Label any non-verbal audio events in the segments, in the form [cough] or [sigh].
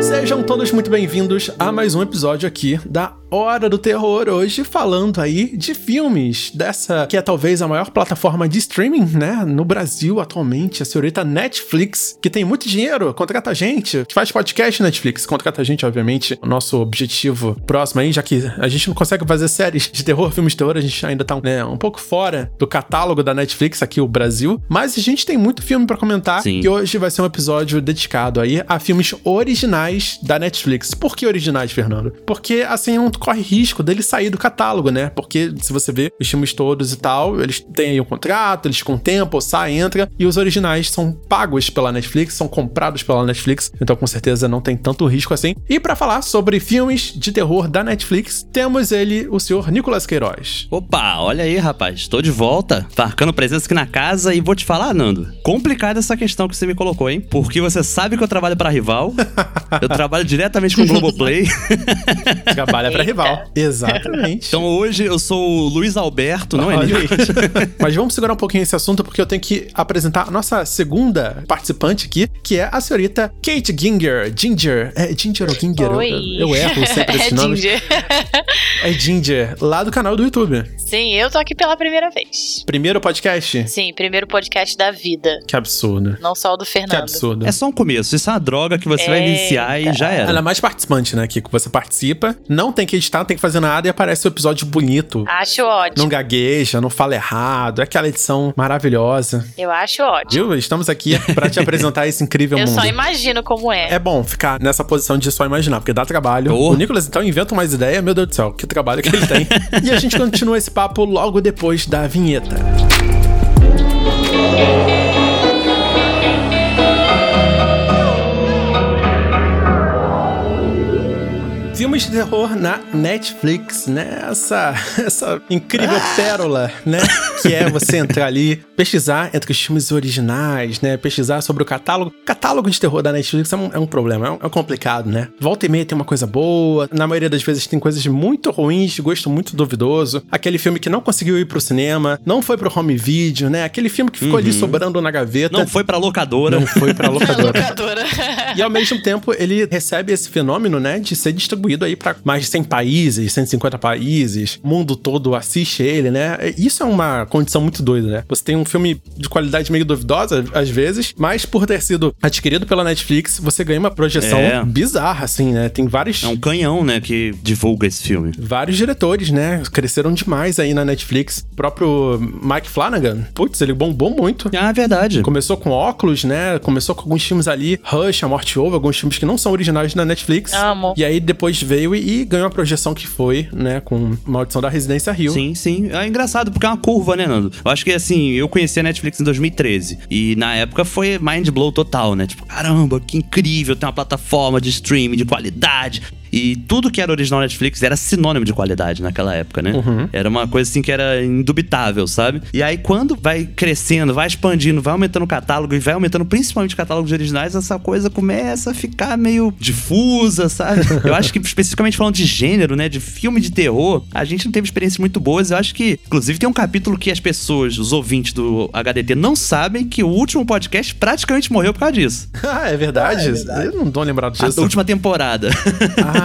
Sejam todos muito bem-vindos a mais um episódio aqui da Hora do Terror, hoje falando aí de filmes dessa que é talvez a maior plataforma de streaming, né, no Brasil atualmente, a senhorita Netflix, que tem muito dinheiro, contrata a gente, que faz podcast Netflix, contrata a gente, obviamente, o nosso objetivo próximo aí, já que a gente não consegue fazer séries de terror, filmes de terror, a gente ainda tá né, um pouco fora do catálogo da Netflix aqui, o Brasil, mas a gente tem muito filme para comentar Sim. e hoje vai ser um episódio dedicado aí a filmes originais da Netflix. Por que originais, Fernando? Porque, assim, não corre risco dele sair do catálogo, né? Porque se você vê os filmes todos e tal, eles têm aí um contrato, eles com tempo, sai, entra, e os originais são pagos pela Netflix, são comprados pela Netflix, então com certeza não tem tanto risco assim. E pra falar sobre filmes de terror da Netflix, temos ele, o senhor Nicolas Queiroz. Opa, olha aí, rapaz. Tô de volta, marcando presença aqui na casa e vou te falar, Nando. Complicada essa questão que você me colocou, hein? Porque você sabe que eu trabalho pra rival. [laughs] eu trabalho diretamente com o Globoplay. [laughs] Trabalha pra Eita. Rival. [laughs] Exatamente. então hoje eu sou o Luiz Alberto, não é Olha. [laughs] Mas vamos segurar um pouquinho esse assunto porque eu tenho que apresentar a nossa segunda participante aqui, que é a senhorita Kate Ginger. Ginger. É Ginger ou Ginger? Eu, Oi. eu erro sempre [laughs] é esse nome. Ginger. É Ginger, lá do canal do YouTube. Sim, eu tô aqui pela primeira vez. Primeiro podcast? Sim, primeiro podcast da vida. Que absurdo. Não só o do Que Fernando. absurdo. É só um começo. Isso é uma droga que você vai Eita. iniciar e já era. Ela é mais participante, né? Que você participa, não tem que editar, não tem que fazer nada e aparece o episódio bonito. Acho ótimo. Não gagueja, não fala errado. É aquela edição maravilhosa. Eu acho ótimo. Viu? Estamos aqui pra te apresentar esse incrível [laughs] Eu mundo. só imagino como é. É bom ficar nessa posição de só imaginar, porque dá trabalho. Oh. O Nicolas, então, inventa mais ideia. Meu Deus do céu, que trabalho que ele tem. [laughs] e a gente continua esse papo logo depois da vinheta. Terror na Netflix, né? Essa, [laughs] essa incrível pérola, né? Que é você entrar ali, pesquisar entre os filmes originais, né? Pesquisar sobre o catálogo. Catálogo de terror da Netflix é um, é um problema, é, um- é complicado, né? Volta e meia tem uma coisa boa, na maioria das vezes tem coisas muito ruins, de gosto muito duvidoso. Aquele filme que não conseguiu ir pro cinema, não foi pro home video, né? Aquele filme que ficou ali sobrando na gaveta. Não foi pra locadora. Não foi pra [laughs] locadora. Locadora. E ao mesmo tempo, ele recebe esse fenômeno, né, de ser distribuído aí pra mais de 100 países, 150 países, o mundo todo assiste ele, né? Isso é uma condição muito doida, né? Você tem um filme de qualidade meio duvidosa, às vezes, mas por ter sido adquirido pela Netflix, você ganha uma projeção É. bizarra, assim, né? Tem vários. É um canhão, né, que divulga esse filme. Vários diretores, né? Cresceram demais aí na Netflix. O próprio Mike Flanagan, putz, ele bombou muito. Ah, verdade. Começou com óculos, né? Começou com alguns filmes ali, Rush, A Morte Ouve, alguns filmes que não são originais da Netflix. Amo. E aí depois veio e, e ganhou a projeção que foi, né? Com Maldição da Residência Rio. Sim, sim. É engraçado porque é uma curva, né, Nando? Eu acho que assim, eu conheci a Netflix em 2013 e na época foi mind blow total, né? Tipo, caramba, que incrível, tem uma plataforma de streaming de qualidade. E tudo que era original Netflix era sinônimo de qualidade naquela época, né? Era uma coisa assim que era indubitável, sabe? E aí quando vai crescendo, vai expandindo, vai aumentando o catálogo e vai aumentando principalmente o catálogo de originais, essa coisa começa a ficar meio difusa, sabe? [laughs] Eu acho que especificamente falando de gênero, né, de filme de terror, a gente não teve experiências muito boas. Eu acho que, inclusive, tem um capítulo que as pessoas, os ouvintes do HDT, não sabem que o último podcast praticamente morreu por causa disso. [laughs] ah, é verdade? Eu não tô lembrado A disso. última temporada. [laughs] Ah,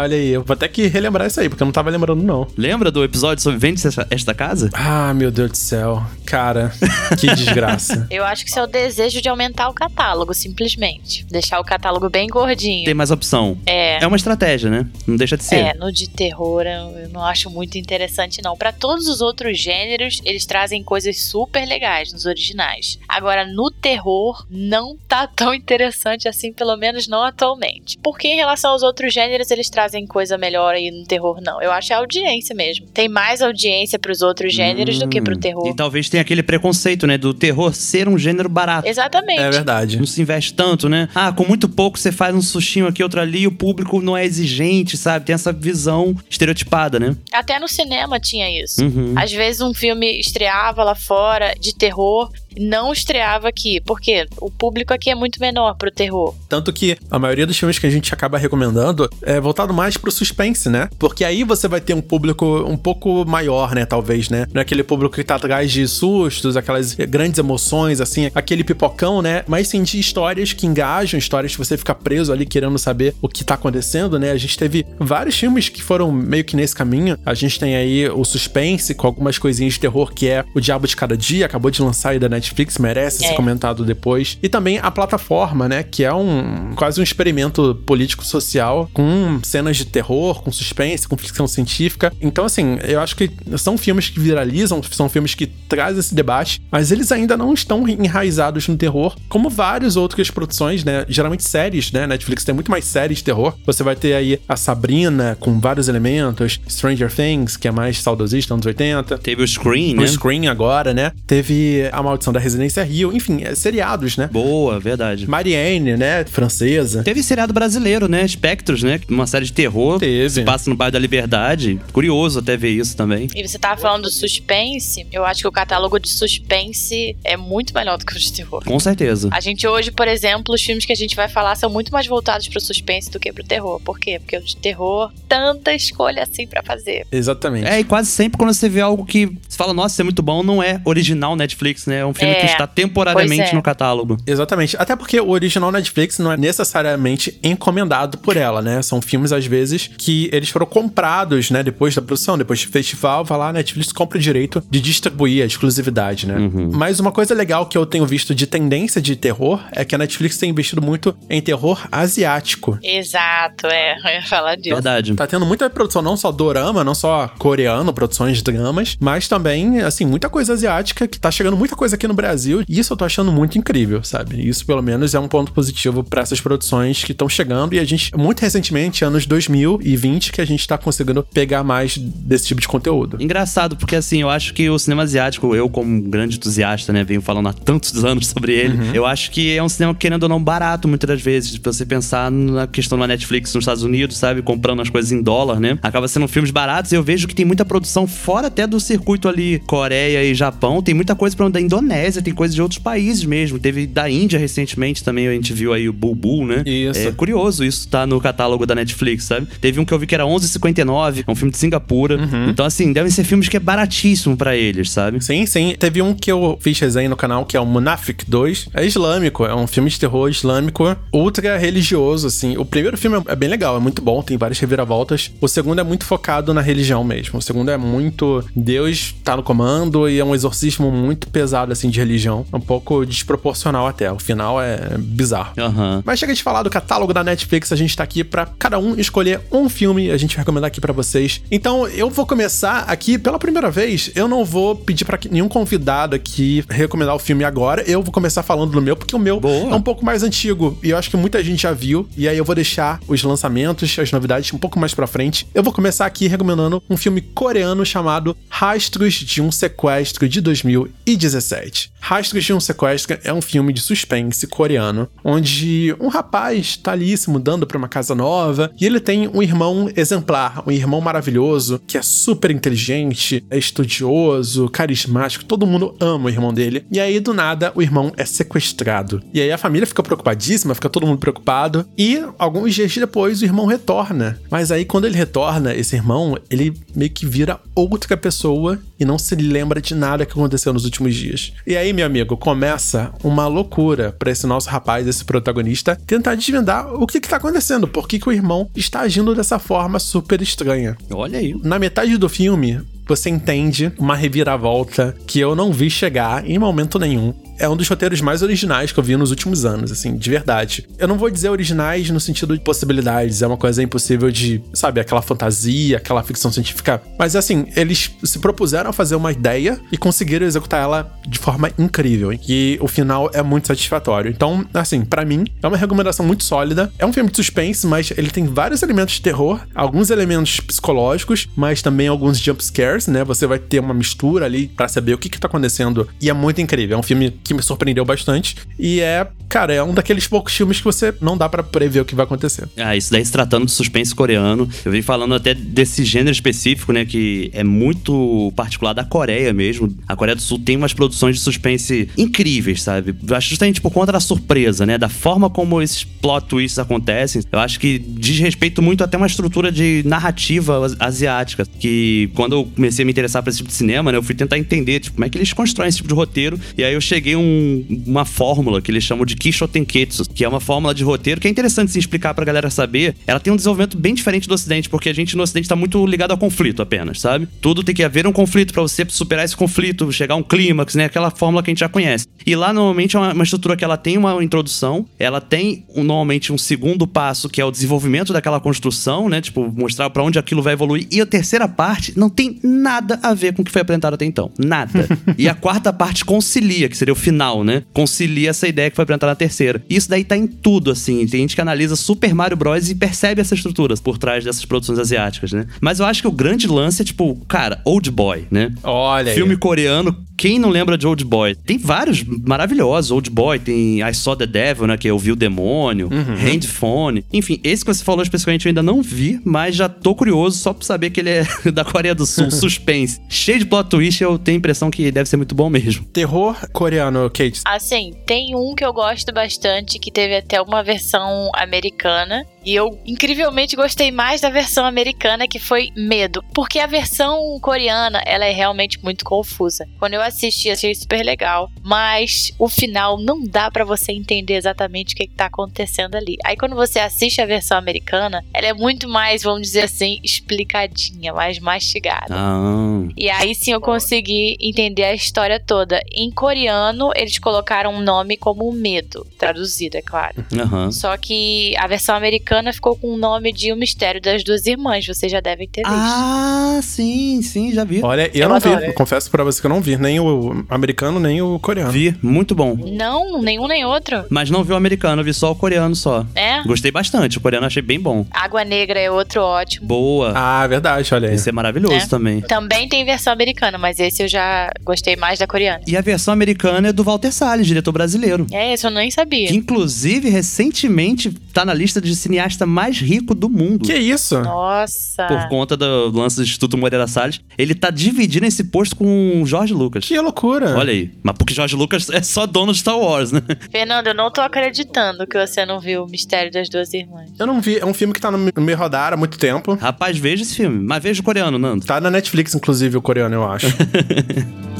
olha aí. Eu vou até que relembrar isso aí, porque eu não tava lembrando, não. Lembra do episódio sobre Vende esta, esta casa? Ah, meu Deus do céu. Cara, que [laughs] desgraça. Eu acho que isso é o desejo de aumentar o catálogo, simplesmente. Deixar o catálogo bem gordinho. Tem mais opção. É. É uma estratégia, né? Não deixa de ser. É, no de terror eu não acho muito interessante, não. Pra todos os outros gêneros, eles trazem coisas super legais nos originais. Agora, no terror, não tá tão interessante assim, pelo menos não atualmente. Porque em relação aos outros gêneros, eles trazem coisa melhor aí no terror, não. Eu acho que é a audiência mesmo. Tem mais audiência pros outros gêneros do que pro Hum. terror. E talvez tenha aquele preconceito, né? Do terror ser um gênero barato. Exatamente. É verdade. Não se investe tanto, né? Ah, com muito pouco você faz um sustinho aqui, outro ali, e o público não é exigente, sabe? Tem essa visão estereotipada, né? Até no cinema tinha isso. Uhum. Às vezes um filme estreava lá fora de terror não estreava aqui. Porque o público aqui é muito menor pro terror. Tanto que a maioria dos filmes que a gente acaba recomendando é voltado mais pro suspense, né? Porque aí você vai ter um público um pouco maior, né? Talvez, né? Não é aquele público que tá atrás de sustos, aquelas grandes emoções, assim, aquele pipocão, né? Mas sim de histórias que engajam, histórias que você fica preso ali querendo saber o que tá acontecendo, né? A gente teve vários filmes que foram meio que nesse caminho. A gente tem aí o suspense com algumas coisinhas de terror, que é O Diabo de Cada Dia, acabou de lançar aí da Netflix, merece é. ser comentado depois. E também a plataforma, né? Que é um quase um experimento político-social com cenas de terror, com suspense, com ficção científica. Então, assim, eu acho que são filmes que viralizam, são filmes que trazem esse debate, mas eles ainda não estão enraizados no terror, como várias outras produções, né? Geralmente séries, né? Netflix tem muito mais séries de terror. Você vai ter aí a Sabrina com vários elementos, Stranger Things, que é mais saudosista, anos 80. Teve o Screen, né? O Screen agora, né? Teve A Maldição da Residência Rio, enfim, é, seriados, né? Boa, verdade. Marianne, né? Francesa. Teve seriado brasileiro, né? Spectros, né? Uma série de terror. Teve. Se passa no bairro da Liberdade. Curioso até ver isso também. E você tava falando do suspense, eu acho que o catálogo de suspense é muito melhor do que o de terror. Com certeza. A gente hoje, por exemplo, os filmes que a gente vai falar são muito mais voltados pro suspense do que pro terror. Por quê? Porque o de terror, tanta escolha assim para fazer. Exatamente. É, e quase sempre quando você vê algo que você fala, nossa, isso é muito bom, não é original Netflix, né? É um filme é, que está temporariamente é. no catálogo. Exatamente. Até porque o original Netflix não é necessariamente encomendado por ela, né? São filmes, às vezes, que eles foram comprados, né? Depois da produção, depois do festival, vai lá, a Netflix compra o direito de distribuir a exclusividade, né? Uhum. Mas uma coisa legal que eu tenho visto de tendência de terror é que a Netflix tem investido muito em terror asiático. Exato, é. [laughs] Eu ia falar disso. Verdade. Tá tendo muita produção, não só dorama, não só coreano, produções de dramas, mas também, assim, muita coisa asiática que tá chegando muita coisa aqui no Brasil. E isso eu tô achando muito incrível, sabe? Isso, pelo menos, é um ponto positivo para essas produções que estão chegando. E a gente, muito recentemente, anos 2020, que a gente tá conseguindo pegar mais desse tipo de conteúdo. Engraçado, porque assim, eu acho que o cinema asiático, eu, como um grande entusiasta, né, venho falando há tantos [laughs] anos sobre ele, uhum. eu acho que é um cinema, querendo ou não, barato muitas das vezes. Se você pensar na questão da Netflix nos Estados Unidos, sabe? Comprando as coisas em dólar, né? Acaba sendo filmes baratos. E eu vejo que tem muita produção fora até do circuito ali, Coreia e Japão. Tem muita coisa pra da Indonésia, tem coisa de outros países mesmo. Teve da Índia recentemente também, a gente viu aí o Bulbul, né? Isso. É curioso isso tá no catálogo da Netflix, sabe? Teve um que eu vi que era 11,59, é um filme de Singapura. Uhum. Então, assim, devem ser filmes que é baratíssimo para eles, sabe? Sim, sim. Teve um que eu fiz resenha no canal, que é o Munafik 2. É islâmico, é um filme de terror islâmico, ultra religioso, assim. O primeiro filme é bem legal, é muito bom, tem várias reviravoltas. O segundo é muito focado na religião mesmo. O segundo é muito. Deus tá no comando e é um exorcismo muito pesado, assim, de religião. Um pouco desproporcional até. O final é bizarro. Uhum. Mas chega de falar do catálogo da Netflix, a gente tá aqui para cada um escolher um filme, a gente vai recomendar aqui para vocês. Então, eu vou começar aqui pela primeira vez. Eu não vou pedir para nenhum convidado aqui recomendar o filme agora. Eu vou começar falando do meu, porque o meu Boa. é um pouco mais antigo e eu acho que muita gente já viu. E aí eu vou deixar os lançamentos, as novidades um pouco mais pra frente. Eu vou começar aqui recomendando um filme coreano chamado Rastros de um Sequestro de 2017. Rastros de um Sequestro é um filme de suspense coreano, onde um rapaz tá ali se mudando para uma casa nova e ele tem um irmão exemplar, um irmão maravilhoso que é super inteligente, é estudioso, carismático, todo mundo ama o irmão dele. E aí do nada o irmão é sequestrado. E aí a família fica preocupadíssima, fica todo mundo preocupado e alguns dias depois o irmão retorna. Mas aí quando ele retorna, esse irmão, ele meio que vira outra pessoa e não se lembra de nada que aconteceu nos últimos dias. E aí, meu amigo, começa uma loucura para esse nosso rapaz, esse protagonista, tentar desvendar o que, que tá acontecendo, por que, que o irmão está agindo dessa forma super estranha. Olha aí. Na metade do filme, você entende uma reviravolta que eu não vi chegar em momento nenhum é um dos roteiros mais originais que eu vi nos últimos anos, assim, de verdade. Eu não vou dizer originais no sentido de possibilidades, é uma coisa impossível de, sabe, aquela fantasia, aquela ficção científica. Mas assim, eles se propuseram a fazer uma ideia e conseguiram executar ela de forma incrível. E o final é muito satisfatório. Então, assim, para mim, é uma recomendação muito sólida. É um filme de suspense, mas ele tem vários elementos de terror, alguns elementos psicológicos, mas também alguns jump scares, né? Você vai ter uma mistura ali para saber o que que tá acontecendo. E é muito incrível. É um filme que me surpreendeu bastante. E é cara, é um daqueles poucos filmes que você não dá para prever o que vai acontecer. Ah, isso daí se tratando de suspense coreano. Eu vim falando até desse gênero específico, né? Que é muito particular da Coreia mesmo. A Coreia do Sul tem umas produções de suspense incríveis, sabe? Eu acho justamente por conta da surpresa, né? Da forma como esses plot twists acontecem. Eu acho que diz respeito muito até uma estrutura de narrativa asiática. Que quando eu comecei a me interessar por esse tipo de cinema, né? Eu fui tentar entender tipo, como é que eles constroem esse tipo de roteiro. E aí eu cheguei a um, uma fórmula que eles chamam de Kishotenketsu, que é uma fórmula de roteiro que é interessante se explicar pra galera saber. Ela tem um desenvolvimento bem diferente do Ocidente, porque a gente no Ocidente tá muito ligado ao conflito apenas, sabe? Tudo tem que haver um conflito para você superar esse conflito, chegar a um clímax, né? Aquela fórmula que a gente já conhece. E lá, normalmente, é uma, uma estrutura que ela tem uma introdução, ela tem um, normalmente um segundo passo, que é o desenvolvimento daquela construção, né? Tipo, mostrar para onde aquilo vai evoluir. E a terceira parte não tem nada a ver com o que foi apresentado até então. Nada. [laughs] e a quarta parte concilia, que seria o final, né? Concilia essa ideia que foi apresentada na terceira. E isso daí tá em tudo, assim. Tem gente que analisa Super Mario Bros. e percebe essas estruturas por trás dessas produções asiáticas, né? Mas eu acho que o grande lance é, tipo, cara, Old Boy, né? Olha Filme aí. coreano quem não lembra de Old Boy? Tem vários maravilhosos. Old Boy, tem I Saw the Devil, né? Que é Ouviu o Demônio, Uhum. Handphone. Enfim, esse que você falou especificamente eu ainda não vi, mas já tô curioso só pra saber que ele é [laughs] da Coreia do Sul, [laughs] suspense. Cheio de plot twist, eu tenho a impressão que deve ser muito bom mesmo. Terror coreano, Kate. Assim, tem um que eu gosto bastante, que teve até uma versão americana. E eu, incrivelmente, gostei mais da versão americana, que foi Medo. Porque a versão coreana, ela é realmente muito confusa. Quando eu assisti, achei super legal. Mas o final não dá pra você entender exatamente o que, que tá acontecendo ali. Aí quando você assiste a versão americana, ela é muito mais, vamos dizer assim, explicadinha, mais mastigada. Ah. E aí sim eu consegui entender a história toda. Em coreano, eles colocaram um nome como Medo, traduzido, é claro. Aham. Só que a versão americana ficou com o nome de O Mistério das Duas Irmãs, vocês já devem ter visto. Ah, sim, sim, já vi. Olha, eu, Eu não vi. adoro. Confesso pra você que eu não vi. Nem o americano, nem o coreano. Vi, muito bom. Não, nenhum nem outro. Mas não vi o americano, vi só o coreano só. É? Gostei bastante, o coreano achei bem bom. Água Negra é outro ótimo. Boa. Ah, verdade, olha aí. Esse é maravilhoso É. também. Também tem versão americana, mas esse eu já gostei mais da coreana. E a versão americana é do Walter Salles, diretor brasileiro. É, esse eu nem sabia. Que inclusive recentemente tá na lista de cineasta mais rico do mundo. Que isso? Nossa. Por conta do lance do Instituto Moreira Salles, ele tá dividindo esse posto com o Jorge Lucas. Que loucura. Olha aí. Mas porque Jorge Lucas é só dono de Star Wars, né? [laughs] Fernando, eu não tô acreditando que você não viu o Mistério das Duas Irmãs. Eu não vi. É um filme que tá no meu radar há muito tempo. Rapaz, veja esse filme. Mas veja o coreano, Nando. Tá na Netflix, inclusive, o coreano, eu acho. [laughs]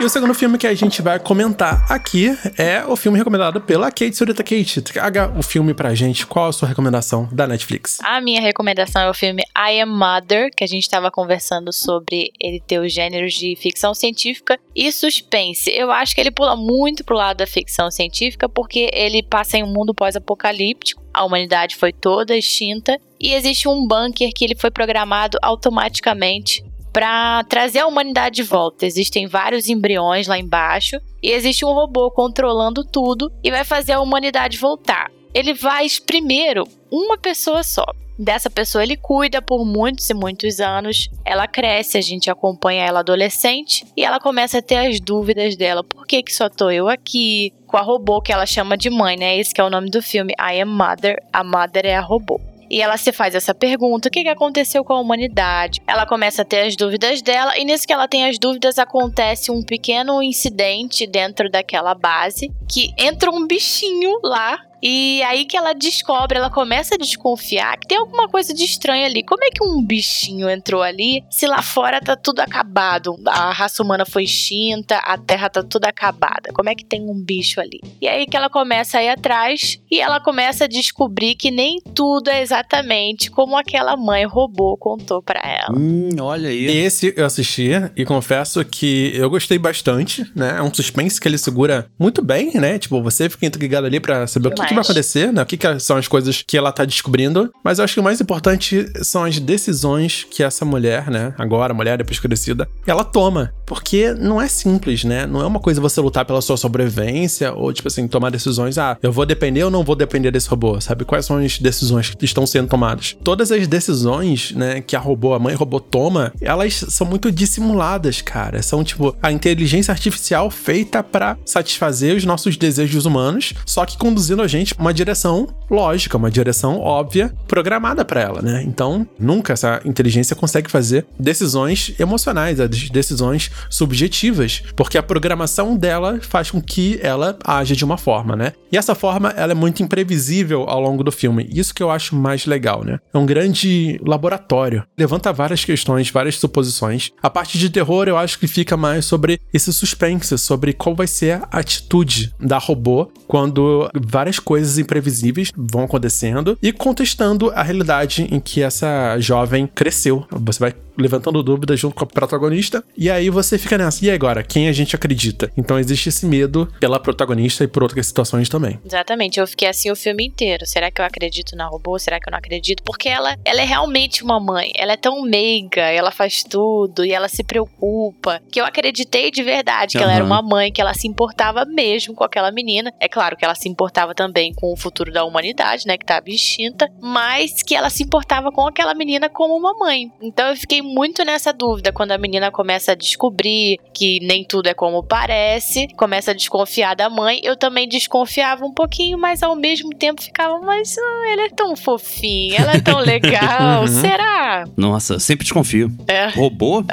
E o segundo filme que a gente vai comentar aqui é o filme recomendado pela Kate Surita Kate. Traga o filme pra gente. Qual a sua recomendação da Netflix? A minha recomendação é o filme I Am Mother, que a gente estava conversando sobre ele ter os gêneros de ficção científica e suspense. Eu acho que ele pula muito pro lado da ficção científica porque ele passa em um mundo pós-apocalíptico. A humanidade foi toda extinta e existe um bunker que ele foi programado automaticamente para trazer a humanidade de volta. Existem vários embriões lá embaixo e existe um robô controlando tudo e vai fazer a humanidade voltar. Ele vai primeiro uma pessoa só. Dessa pessoa ele cuida por muitos e muitos anos. Ela cresce, a gente acompanha ela adolescente e ela começa a ter as dúvidas dela. Por que, que só tô eu aqui? Com a robô que ela chama de mãe, né? Esse que é o nome do filme. I am Mother. A Mother é a robô. E ela se faz essa pergunta: o que, que aconteceu com a humanidade? Ela começa a ter as dúvidas dela, e nisso que ela tem as dúvidas, acontece um pequeno incidente dentro daquela base que entra um bichinho lá. E aí que ela descobre, ela começa a desconfiar que tem alguma coisa de estranho ali. Como é que um bichinho entrou ali se lá fora tá tudo acabado? A raça humana foi extinta, a terra tá tudo acabada. Como é que tem um bicho ali? E aí que ela começa a ir atrás e ela começa a descobrir que nem tudo é exatamente como aquela mãe robô contou pra ela. Hum, olha aí. Esse eu assisti e confesso que eu gostei bastante, né? É um suspense que ele segura muito bem, né? Tipo, você fica intrigado ali pra saber o que, que vai acontecer, né? O que, que são as coisas que ela tá descobrindo. Mas eu acho que o mais importante são as decisões que essa mulher, né? Agora, mulher depois crescida, ela toma. Porque não é simples, né? Não é uma coisa você lutar pela sua sobrevivência ou, tipo assim, tomar decisões. Ah, eu vou depender ou não vou depender desse robô, sabe? Quais são as decisões que estão sendo tomadas? Todas as decisões, né, que a robô, a mãe robô toma, elas são muito dissimuladas, cara. São, tipo, a inteligência artificial feita para satisfazer os nossos desejos humanos, só que conduzindo a gente uma direção lógica, uma direção óbvia, programada para ela, né? Então, nunca essa inteligência consegue fazer decisões emocionais, decisões subjetivas, porque a programação dela faz com que ela haja de uma forma, né? E essa forma, ela é muito imprevisível ao longo do filme. Isso que eu acho mais legal, né? É um grande laboratório. Levanta várias questões, várias suposições. A parte de terror, eu acho que fica mais sobre esse suspense, sobre qual vai ser a atitude da robô quando várias coisas imprevisíveis vão acontecendo e contestando a realidade em que essa jovem cresceu. Você vai levantando dúvidas junto com a protagonista. E aí você fica nessa. E agora? Quem a gente acredita? Então existe esse medo pela protagonista e por outras situações também. Exatamente. Eu fiquei assim o filme inteiro. Será que eu acredito na robô? Será que eu não acredito? Porque ela, ela é realmente uma mãe. Ela é tão meiga, ela faz tudo e ela se preocupa. Que eu acreditei de verdade que uhum. ela era uma mãe, que ela se importava mesmo com aquela menina. É claro que ela se importava também com o futuro da humanidade, né? Que estava extinta. Mas que ela se importava com aquela menina como uma mãe. Então eu fiquei muito nessa dúvida quando a menina começa a descobrir que nem tudo é como parece, começa a desconfiar da mãe. Eu também desconfiava um pouquinho, mas ao mesmo tempo ficava, mas ela é tão fofinha, ela é tão [laughs] legal, uhum. será? Nossa, sempre desconfio. É. Robô?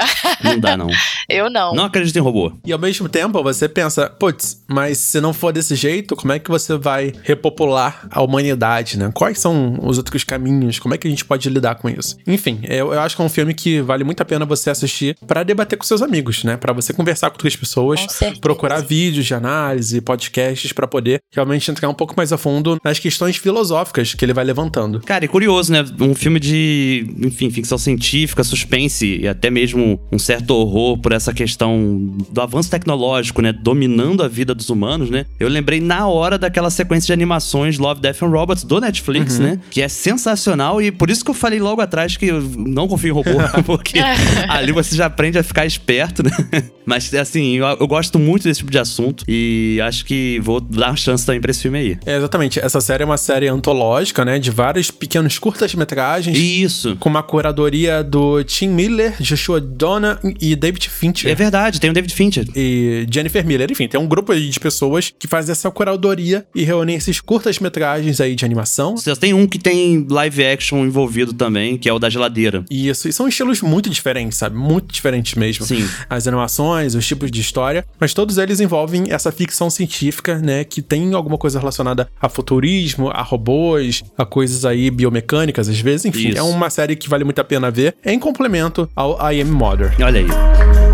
Não dá, não. [laughs] Eu não. Não acredito em robô. E ao mesmo tempo, você pensa, putz, mas se não for desse jeito, como é que você vai repopular a humanidade, né? Quais são os outros caminhos? Como é que a gente pode lidar com isso? Enfim, eu, eu acho que é um filme que vale muito a pena você assistir para debater com seus amigos, né? Para você conversar com outras pessoas, procurar vídeos de análise, podcasts para poder realmente entrar um pouco mais a fundo nas questões filosóficas que ele vai levantando. Cara, e curioso, né? Um filme de, enfim, ficção científica, suspense e até mesmo um certo horror por essa questão do avanço tecnológico, né? Dominando a vida dos humanos, né? Eu lembrei na hora daquela sequência de animações Love, Death and Robots do Netflix, uhum. né? Que é sensacional e por isso que eu falei logo atrás que eu não confio em robô, [laughs] porque [laughs] ali você já aprende a ficar esperto, né? [laughs] Mas, assim, eu, eu, gosto muito desse tipo de assunto e acho que vou dar uma chance também pra esse filme aí. É, exatamente. Essa série é uma série antológica, né? De vários pequenos curtas-metragens. Isso. Com uma curadoria do Tim Miller, Joshua Donna e David Fincher. É verdade, tem o David Fincher. E Jennifer Miller. Enfim, tem um grupo de pessoas que faz essa curadoria e reúne esses curtas-metragens aí de animação. Tem um que tem live action envolvido também, que é o da geladeira. Isso, e são estilos muito diferentes, sabe? Muito diferentes mesmo. Sim. As animações, os tipos de história, mas todos eles envolvem essa ficção científica, né? Que tem alguma coisa relacionada a futurismo, a robôs, a coisas aí biomecânicas, às vezes. Enfim, Isso. é uma série que vale muito a pena ver em complemento ao I Am Mother. Olha aí.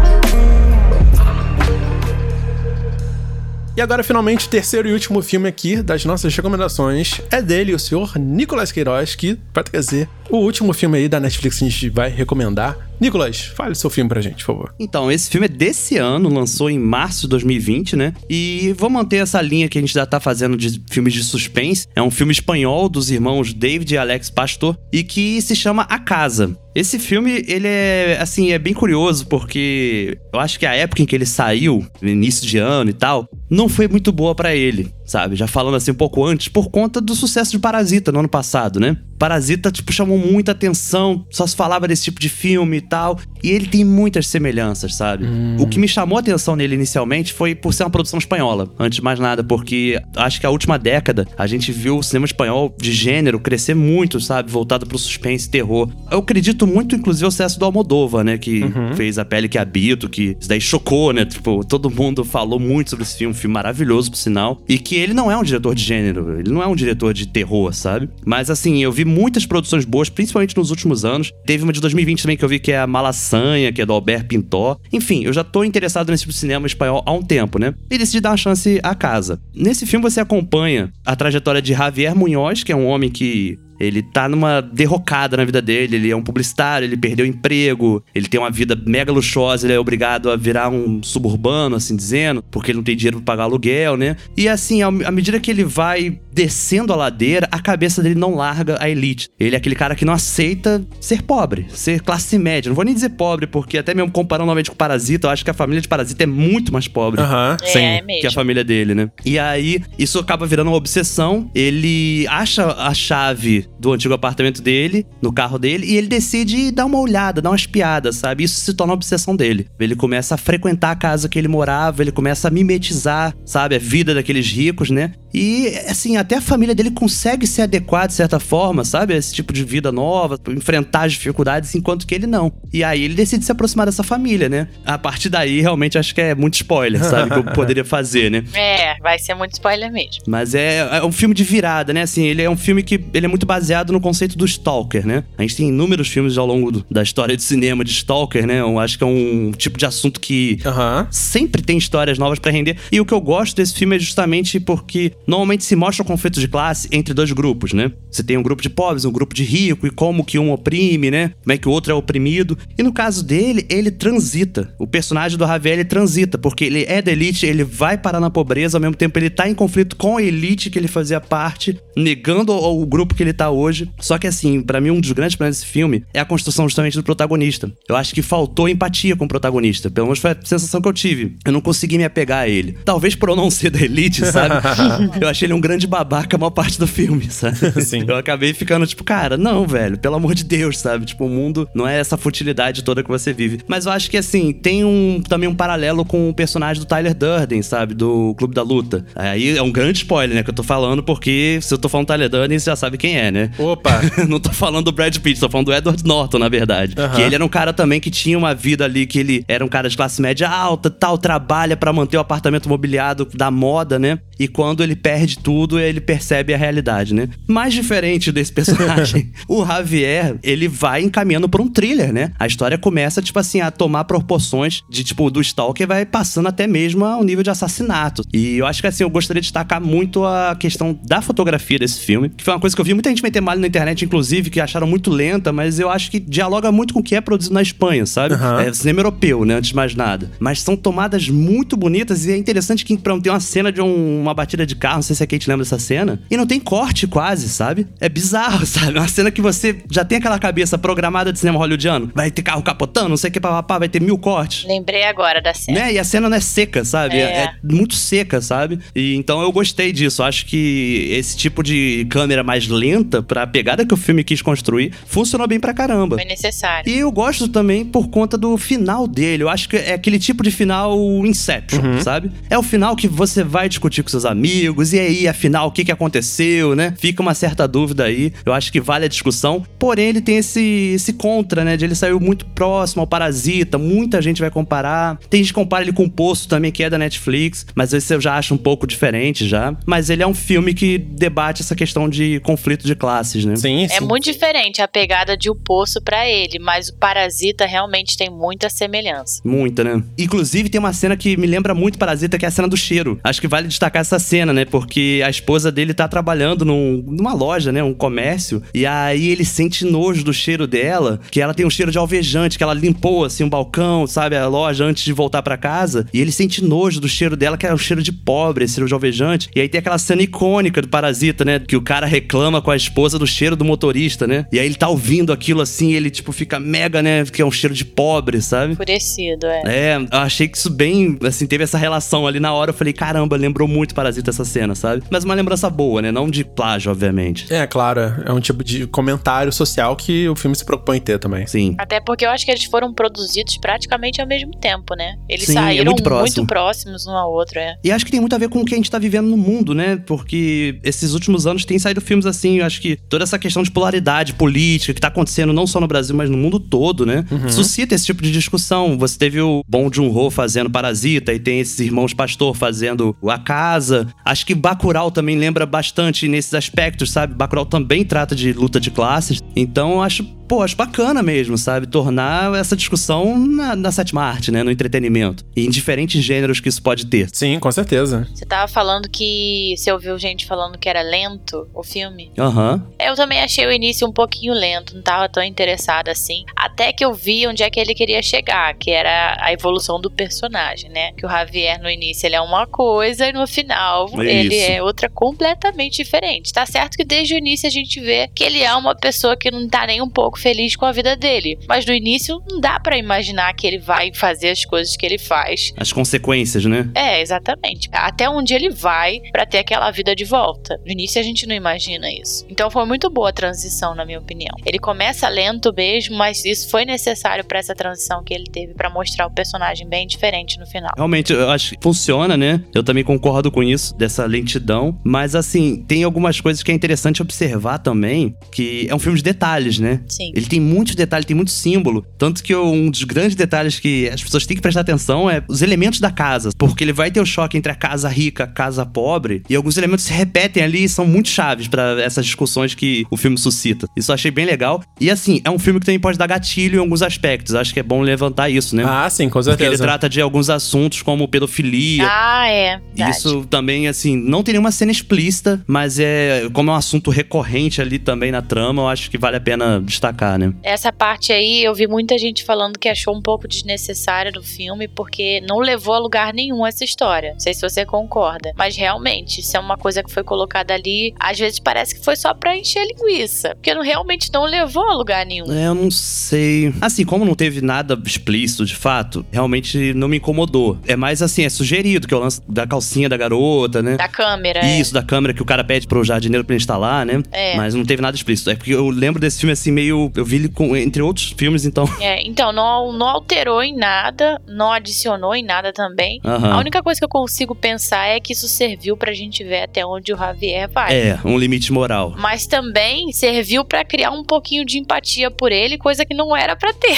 E agora, finalmente, o terceiro e último filme aqui das nossas recomendações é dele, o senhor Nicolas Queiroz, que vai trazer o último filme aí da Netflix que a gente vai recomendar. Nicolas, fale seu filme pra gente, por favor. Então, esse filme é desse ano, lançou em março de 2020, né? E vou manter essa linha que a gente já tá fazendo de filmes de suspense. É um filme espanhol dos irmãos David e Alex Pastor e que se chama A Casa. Esse filme, ele é, assim, é bem curioso porque eu acho que a época em que ele saiu, início de ano e tal, não foi muito boa para ele sabe? Já falando assim um pouco antes, por conta do sucesso de Parasita no ano passado, né? Parasita, tipo, chamou muita atenção, só se falava desse tipo de filme e tal. E ele tem muitas semelhanças, sabe? Hum. O que me chamou a atenção nele inicialmente foi por ser uma produção espanhola, antes de mais nada, porque acho que a última década a gente viu o cinema espanhol de gênero crescer muito, sabe? Voltado pro suspense e terror. Eu acredito muito, inclusive, o sucesso do Almodóvar, né? Que uhum. fez A Pele que Habito, que isso daí chocou, né? Tipo, todo mundo falou muito sobre esse filme, um filme maravilhoso, por sinal. E que ele não é um diretor de gênero, ele não é um diretor de terror, sabe? Mas assim, eu vi muitas produções boas, principalmente nos últimos anos. Teve uma de 2020 também que eu vi que é a Malasanha, que é do Albert Pintó. Enfim, eu já tô interessado nesse tipo cinema espanhol há um tempo, né? E decidi dar uma chance à casa. Nesse filme você acompanha a trajetória de Javier Munhoz, que é um homem que Ele tá numa derrocada na vida dele, ele é um publicitário, ele perdeu o emprego, ele tem uma vida mega luxuosa, ele é obrigado a virar um suburbano, assim dizendo, porque ele não tem dinheiro pra pagar aluguel, né? E assim, à medida que ele vai descendo a ladeira, a cabeça dele não larga a elite. Ele é aquele cara que não aceita ser pobre, ser classe média. Não vou nem dizer pobre, porque até mesmo comparando novamente com o Parasita, eu acho que a família de Parasita é muito mais pobre. Aham, É, sim. é mesmo. Que a família dele, né? E aí, isso acaba virando uma obsessão. Ele acha a chave do antigo apartamento dele, no carro dele, e ele decide dar uma olhada, dar uma espiada, sabe? Isso se torna uma obsessão dele. Ele começa a frequentar a casa que ele morava, ele começa a mimetizar, sabe? A vida daqueles ricos, né? E, assim, até a família dele consegue se adequar de certa forma, sabe? A esse tipo de vida nova, enfrentar as dificuldades, enquanto que ele não. E aí ele decide se aproximar dessa família, né? A partir daí, realmente, acho que é muito spoiler, sabe? Que eu [laughs] poderia fazer, né? É, vai ser muito spoiler mesmo. Mas é, é um filme de virada, né? Assim, ele é um filme que ele é muito baseado no conceito do Stalker, né? A gente tem inúmeros filmes ao longo do- da história de cinema de Stalker, né? Eu acho que é um tipo de assunto que Aham. sempre tem histórias novas pra render. E o que eu gosto desse filme é justamente porque normalmente se mostra o conflito de classe entre dois grupos, né? Você tem um grupo de pobres, um grupo de rico e como que um oprime, né? Como é que o outro é oprimido. E no caso dele, ele transita. O personagem do Javier, ele transita, porque ele é da elite, ele vai parar na pobreza, ao mesmo tempo ele tá em conflito com a elite que ele fazia parte, negando o, o grupo que ele tá hoje. Só que assim, pra mim um dos grandes problemas desse filme é a construção justamente do protagonista. Eu acho que faltou empatia com o protagonista, pelo menos foi a sensação que eu tive. Eu não consegui me apegar a ele. Talvez por eu não ser da elite, sabe? [laughs] eu achei ele um grande babaca a maior parte do filme, sabe? Sim. Eu acabei ficando tipo, cara, não, velho, pelo amor de Deus, sabe? Tipo, o mundo não é essa futilidade toda que você vive. Mas eu acho que, assim, tem um também um paralelo com o personagem do Tyler Durden, sabe? Do Clube da Luta. Aí é um grande spoiler, né? Que eu tô falando, porque se eu tô falando Tyler Durden, você já sabe quem é, né? Opa. [laughs] não tô falando do Brad Pitt, tô falando do Edward Norton, na verdade. Que ele era um cara também que tinha uma vida ali, que ele era um cara de classe média alta, tal, trabalha pra manter o apartamento mobiliado da moda, né? E quando ele perde tudo, ele percebe a realidade, né? Mais diferente desse personagem, [laughs] o Javier, ele vai encaminhando pra um thriller, né? A história começa, tipo assim, a tomar proporções de, tipo, do Stalker vai passando até mesmo ao nível de assassinato. E eu acho que, assim, eu gostaria de destacar muito a questão da fotografia desse filme, que foi uma coisa que eu vi muita gente meter malho na internet, inclusive, que acharam muito lenta, mas eu acho que dialoga muito com o que é produzido na Espanha, sabe? Aham. É cinema europeu, né? Antes de mais nada. Mas são tomadas muito bonitas e é interessante que pronto, tem uma cena de um- uma batida de carro, não sei se a Kate lembra dessa cena, e não tem corte quase, sabe? É bizarro, [laughs] sabe? Uma cena que você já tem aquela cabeça programada de cinema hollywoodiano. Vai ter carro capotando, não sei o que, papapá, vai ter mil cortes. Lembrei agora da cena. Né? E a cena não é seca, sabe? É. É. é muito seca, sabe? E então eu gostei disso. Acho que esse tipo de câmera mais lenta, pra pegada que o filme quis construir, funcionou bem pra caramba. Foi necessário. E eu gosto também por conta do final dele. Eu acho que é aquele tipo de final Inception, sabe? É o final que você vai discutir com seus amigos, e aí, afinal, o que, que aconteceu, né? Fica uma certa dúvida aí. Eu acho que vale a discussão. Porém, ele tem esse, esse contra, né? De ele saiu muito próximo ao Parasita. Muita gente vai comparar. Tem gente que compara ele com o Poço também, que é da Netflix. Mas esse eu já acho um pouco diferente já. Mas ele é um filme que debate essa questão de conflito de classes, né? Sim, sim. É muito diferente a pegada de O Poço pra ele, mas o Parasita realmente tem muita semelhança. Muita, né? Inclusive, tem uma cena que me lembra muito Parasita, que é a cena do cheiro. Acho que vale destacar essa cena, né? Porque a esposa dele tá trabalhando num- numa loja, né? Um comércio. E aí ele sente nojo do cheiro dela, que ela tem um cheiro de alvejante, que ela limpou, assim, um balcão, sabe? A loja antes de voltar pra casa. E ele sente nojo do cheiro dela, que é um cheiro de pobre, esse cheiro de alvejante. E aí tem aquela cena icônica do Parasita, né? Que o cara reclama com a esposa do cheiro do motorista, né? E aí ele tá ouvindo aquilo assim, ele, tipo, fica mega, né? Que é um cheiro de pobre, sabe? Enfurecido, é. É, eu achei que isso bem, assim, teve essa relação ali na hora. Eu falei, caramba, lembrou muito Parasita essa cena, sabe? Mas uma lembrança boa, né? Não de plágio, obviamente. É, claro, é um tipo de comentário social que o filme se propõe ter também. Sim. Até porque eu acho que eles foram produzidos praticamente ao mesmo tempo, né? Eles Sim, é saíram muito próximo. próximos um ao outro, é. E acho que tem muito a ver com o que a gente tá vivendo no mundo, né? Porque esses últimos anos tem saído filmes assim, eu acho que toda essa questão de polaridade política que tá acontecendo não só no Brasil, mas no mundo todo, né? Suscita esse tipo de discussão. Você teve o Bong Joon-ho fazendo Parasita e tem esses irmãos Pastor fazendo A Casa. Acho que Bacurau também lembra bastante nesses aspectos, sabe? Bacurau também trata de luta de classes. Então acho, pô, acho bacana mesmo, sabe? Tornar essa discussão na, na sétima arte, né? No entretenimento. E em diferentes gêneros que isso pode ter. Sim, com certeza. Você tava falando que você ouviu gente falando que era lento o filme. Aham. Aham. Eu também achei o início um pouquinho lento, não tava tão interessada assim. Até que eu vi onde é que ele queria chegar, que era a evolução do personagem, né? Que o Javier no início ele é uma coisa e no final É ele é outra completamente diferente. Tá certo que desde o início a gente vê que ele é uma pessoa que não tá nem um pouco feliz com a vida dele. Mas no início não dá pra imaginar que ele vai fazer as coisas que ele faz. As consequências, né? É, exatamente. Até onde ele vai pra ter aquela vida de volta. No início a gente não imagina isso. Então foi muito boa a transição, na minha opinião. Ele começa lento mesmo, mas isso foi necessário pra essa transição que ele teve pra mostrar o personagem bem diferente no final. Realmente, eu acho que funciona, né? Eu também concordo com isso, dessa lentidão. Mas, assim, tem algumas coisas que é interessante observar também, que é um filme de detalhes, né? Sim. Ele tem muitos detalhes, tem muito símbolo. Tanto que um dos grandes detalhes que as pessoas têm que prestar atenção é os elementos da casa. Porque ele vai ter o choque entre a casa rica e a casa pobre. E alguns elementos se repetem ali e são muito chaves pra essas discussões que o filme suscita. Isso eu achei bem legal. E assim, é um filme que também pode dar gatilho em alguns aspectos. Acho que é bom levantar isso, né? Ah, sim, com Porque ele certeza. trata de alguns assuntos como pedofilia. Ah, é. verdade. Isso também, assim, não tem nenhuma cena explícita, mas é como é um assunto recorrente ali também na trama, eu acho que vale a pena destacar, né? Essa parte aí, eu vi muita gente falando que achou um pouco desnecessária do filme, porque não levou a lugar nenhum essa história. Não sei se você concorda. Mas realmente, isso é uma coisa que foi colocada ali. Às vezes parece que foi só pra encher linguiça. Porque não, realmente não levou a lugar nenhum. É, eu não sei. Assim, como não teve nada explícito de fato, realmente não me incomodou. É mais assim, é sugerido que é o lance da calcinha da garota, né? Da câmera. é. Isso, da câmera que o cara pede pro jardineiro pra instalar, né? É. Mas não teve nada explícito. É porque eu lembro desse filme assim, meio. Eu vi ele com, entre outros filmes, então. É, então, não, não alterou em nada, não adicionou em nada também. Aham. A única coisa que eu consigo pensar é que isso serviu pra gente ver até onde o Javier vai. É, um limite moral. Mas também serviu pra criar um pouquinho de empatia por ele, coisa que não era pra ter.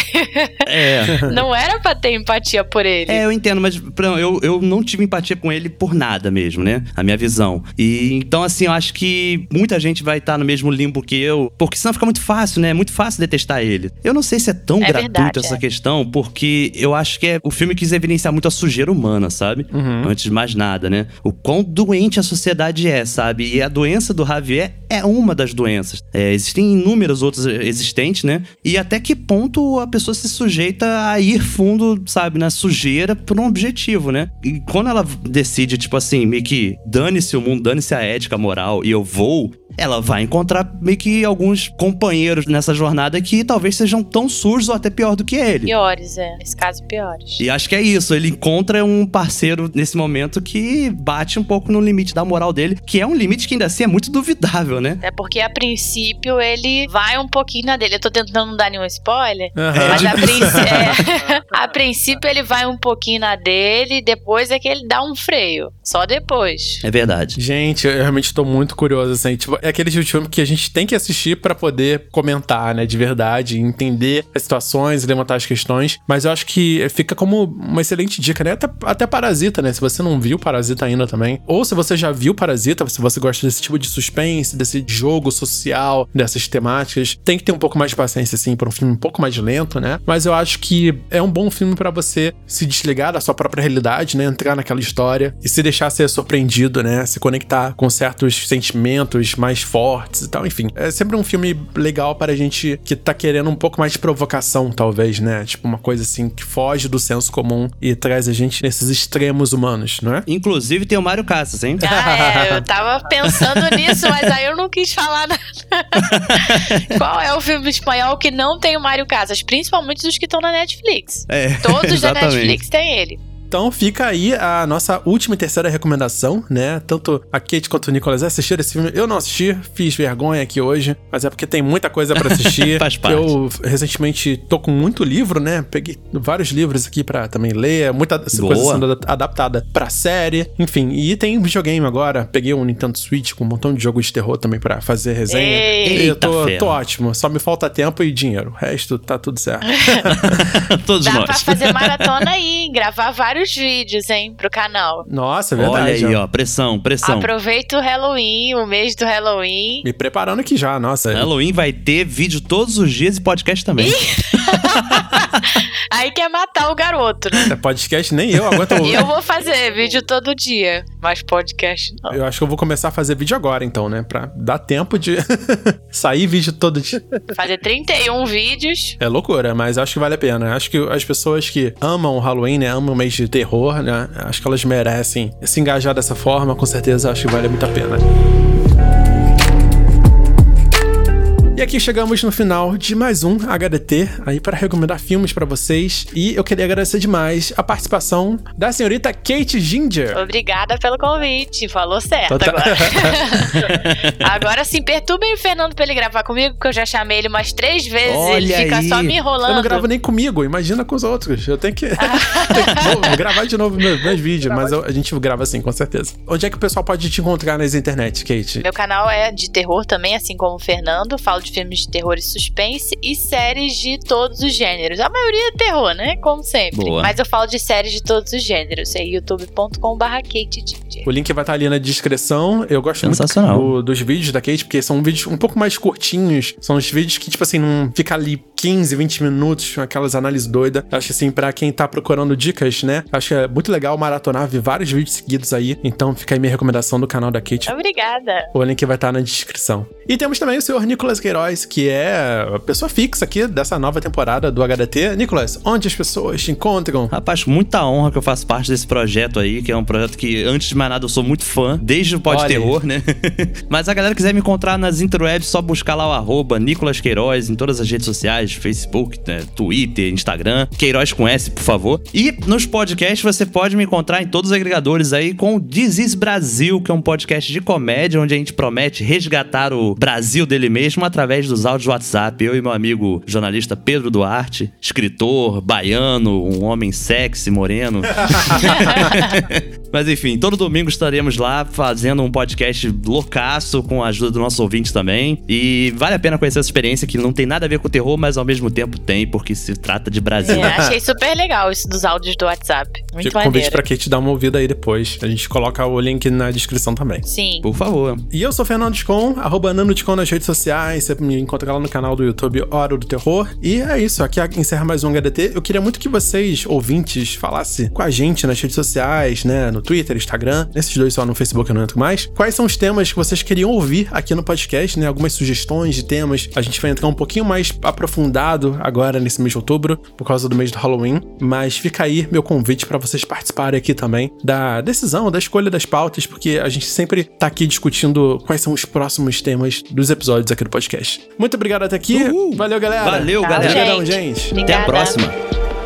É. [laughs] não era pra ter empatia por ele. É, eu entendo, mas eu, eu não tive empatia com ele por nada mesmo, né? A minha visão. E então, assim, eu acho que muita gente vai estar no mesmo limbo que eu, porque senão fica muito fácil, né? É muito fácil detestar ele. Eu não sei se é tão É gratuito verdade, essa é. questão, porque eu acho que é, o filme quis evidenciar muito a sujeira humana, sabe? Uhum. Antes de mais nada, né? O quão doente a sociedade é, sabe? E a doença do Javier é uma das doenças. É, existem inúmeras outras existentes, né? E até que ponto a pessoa se sujeita a ir fundo, sabe, na sujeira por um objetivo, né? E quando ela decide, tipo assim, meio que dane-se o mundo, dane-se a ética, a moral, e eu vou, ela vai encontrar meio que alguns companheiros nessa jornada que talvez sejam tão sujos ou até pior do que ele. Piores, é. Nesse caso, piores. E acho que é isso, ele encontra um parceiro nesse momento que bate um pouco no limite da moral dele, que é um limite que ainda assim é muito duvidável, né? É porque a princípio ele vai um pouquinho na dele. Eu tô tentando não dar nenhum spoiler. Aham. Mas a, tipo- princ- [laughs] é, a princípio ele vai um pouquinho na dele, depois é que ele dá um freio. Só depois. É verdade. Gente, eu realmente tô muito curioso, assim. Tipo, é aquele tipo de filme que a gente tem que assistir pra poder comentar, né? De verdade, entender as situações, levantar as questões. Mas eu acho que fica como uma excelente dica, né? Até, até Parasita, né? Se você não viu Parasita ainda também. Ou se você já viu Parasita, se você gosta desse tipo de suspense, desse jogo social, dessas temáticas, tem que ter um pouco mais de paciência, assim, pra um filme um pouco mais lento, né? Mas eu acho que é um bom filme pra você se desligar da sua própria realidade, né? Entrar naquela história e se deixar ser surpreendido, né? Se conectar com certos sentimentos mais fortes e tal. Enfim, é sempre um filme legal para a gente que tá querendo um pouco mais de provocação, talvez, né? Tipo, uma coisa assim que foge do senso comum e traz a gente nesses extremos humanos, não é? Inclusive tem o Mário Casas, hein? Ah, é, eu tava [laughs] pensando nisso, mas aí eu não quis falar nada. [laughs] Qual é o filme espanhol que não tem o Mário Casas? Principalmente os que estão na Netflix. É, Todos da exatamente. Netflix têm ele. Então fica aí a nossa última e terceira recomendação, né? Tanto a Kate quanto o Nicolas assistiram esse filme. Eu não assisti, fiz vergonha aqui hoje, mas é porque tem muita coisa pra assistir. [laughs] Faz parte. Eu recentemente tô com muito livro, né? Peguei vários livros aqui pra também ler, muita Boa. coisa sendo ad- adaptada pra série, enfim. E tem videogame agora. Peguei um Nintendo Switch com um montão de jogos de terror também pra fazer resenha. Ei. E eu tô, Eita tô ótimo. Só me falta tempo e dinheiro. O resto tá tudo certo. [laughs] [laughs] Todos Dá nós. pra fazer maratona aí, gravar vários vídeos, hein, pro canal. Nossa, é verdade. Olha aí, ó. ó, pressão, pressão. Aproveita o Halloween, o mês do Halloween. Me preparando aqui já, nossa. Halloween vai ter vídeo todos os dias e podcast também. [laughs] Aí quer matar o garoto, né? É podcast, nem eu aguento ouvir. [laughs] Eu vou fazer vídeo todo dia, mas podcast não. Eu acho que eu vou começar a fazer vídeo agora, então, né? Pra dar tempo de [laughs] sair vídeo todo dia. Fazer 31 vídeos. É loucura, mas acho que vale a pena. Acho que as pessoas que amam o Halloween, né? Amam o mês de terror, né? Acho que elas merecem se engajar dessa forma, com certeza acho que vale muito a pena. E aqui chegamos no final de mais um HDT aí para recomendar filmes para vocês. E eu queria agradecer demais a participação da senhorita Kate Ginger. Obrigada pelo convite. Falou certo tá- agora. [laughs] agora sim, perturbem o Fernando pra ele gravar comigo, porque eu já chamei ele umas três vezes. ele Olha fica aí. só me Eu enrolando. não gravo nem comigo, imagina com os outros. Eu tenho que, [laughs] tenho que- vou gravar de novo meus, meus vídeos, mas eu- a gente grava assim, com certeza. Onde é que o pessoal pode te encontrar nas internet, Kate? Meu canal é de terror também, assim como o Fernando. Falo de filmes de terror e suspense e séries de todos os gêneros. A maioria é terror, né? Como sempre. Boa. Mas eu falo de séries de todos os gêneros. É youtube.com.br Kate Ginger. O link vai estar ali na descrição. Eu gosto Sensacional. muito do- dos vídeos da Kate, porque são vídeos um pouco mais curtinhos. São os vídeos que, tipo assim, não fica ali 15, 20 minutos com aquelas análises doidas. Acho assim, pra quem tá procurando dicas, né? Acho que é muito legal maratonar, ver vários vídeos seguidos aí. Então fica aí minha recomendação do canal da Kate. Obrigada. O link vai estar na descrição. E temos também o senhor Nicolas Queiroz, que é a pessoa fixa aqui dessa nova temporada do HDT. Nicolas, onde as pessoas te encontram? Rapaz, com muita honra que eu faço parte desse projeto aí, que é um projeto que, antes de mais nada, eu sou muito fã, desde o Pod Olha aí. Terror, né? [laughs] Mas a galera quiser me encontrar nas interwebs, só buscar lá o arroba Nicolas Queiroz em todas as redes sociais, Facebook, né, Twitter, Instagram. Queiroz com S, por favor. E nos podcasts você pode me encontrar em todos os agregadores aí com o This is Brasil, que é um podcast de comédia, onde a gente promete resgatar o Brasil dele mesmo através dos áudios do WhatsApp. Eu e meu amigo jornalista Pedro Duarte, escritor, baiano, um homem sexy, moreno. [laughs] Mas enfim, todo domingo estaremos lá fazendo um podcast loucaço com a ajuda dos nossos ouvintes também. E vale a pena conhecer essa experiência que não tem nada a ver com terror, mas ao mesmo tempo tem, porque se trata de Brasil. É, achei super legal isso dos áudios do WhatsApp. Muito Fica o convite pra Kate dar uma ouvida aí depois. A gente coloca o link na descrição também. Sim. Por favor. E eu sou Fernando Descon, arroba Nano Descon nas redes sociais. Você me encontra lá no canal do YouTube Hora do Terror. E é isso, aqui encerra mais um HDT. Eu queria muito que vocês, ouvintes, falassem com a gente nas redes sociais, né? No Twitter, Instagram. Nesses dois só no Facebook eu não entro mais. Quais são os temas que vocês queriam ouvir aqui no podcast, né? Algumas sugestões de temas. A gente vai entrar um pouquinho mais aprofundado agora nesse mês de outubro, por causa do mês do Halloween. Mas fica aí meu convite para vocês participarem aqui também da decisão, da escolha das pautas, porque a gente sempre tá aqui discutindo quais são os próximos temas dos episódios aqui do podcast. Muito obrigado até aqui. Uhul. Valeu, galera. Valeu, Tchau, galera. Obrigadão, gente. gente. Até a Obrigada. próxima.